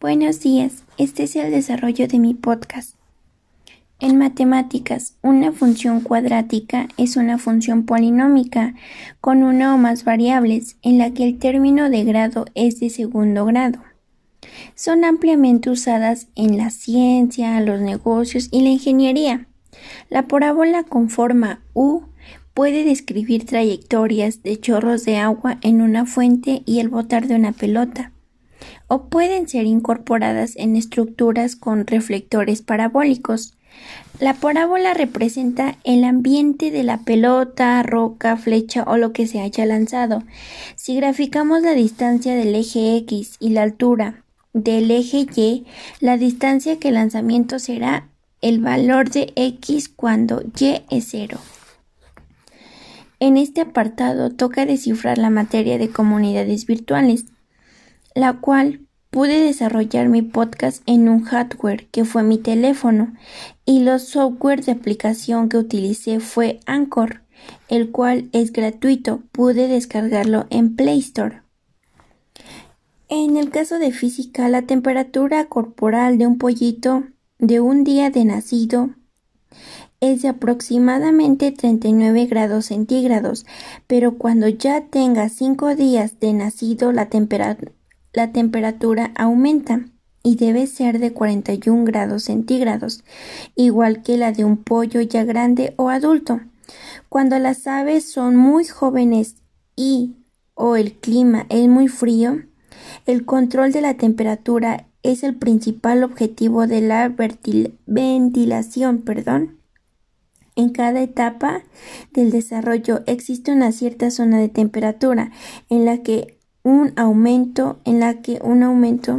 Buenos días, este es el desarrollo de mi podcast. En matemáticas, una función cuadrática es una función polinómica con una o más variables en la que el término de grado es de segundo grado. Son ampliamente usadas en la ciencia, los negocios y la ingeniería. La parábola con forma U puede describir trayectorias de chorros de agua en una fuente y el botar de una pelota o pueden ser incorporadas en estructuras con reflectores parabólicos. La parábola representa el ambiente de la pelota, roca, flecha o lo que se haya lanzado. Si graficamos la distancia del eje X y la altura del eje Y, la distancia que el lanzamiento será el valor de X cuando Y es cero. En este apartado toca descifrar la materia de comunidades virtuales la cual pude desarrollar mi podcast en un hardware que fue mi teléfono y los software de aplicación que utilicé fue Anchor, el cual es gratuito, pude descargarlo en Play Store. En el caso de física, la temperatura corporal de un pollito de un día de nacido es de aproximadamente 39 grados centígrados, pero cuando ya tenga 5 días de nacido la temperatura la temperatura aumenta y debe ser de 41 grados centígrados, igual que la de un pollo ya grande o adulto. Cuando las aves son muy jóvenes y o el clima es muy frío, el control de la temperatura es el principal objetivo de la ventilación, perdón. En cada etapa del desarrollo existe una cierta zona de temperatura en la que un aumento en la que un aumento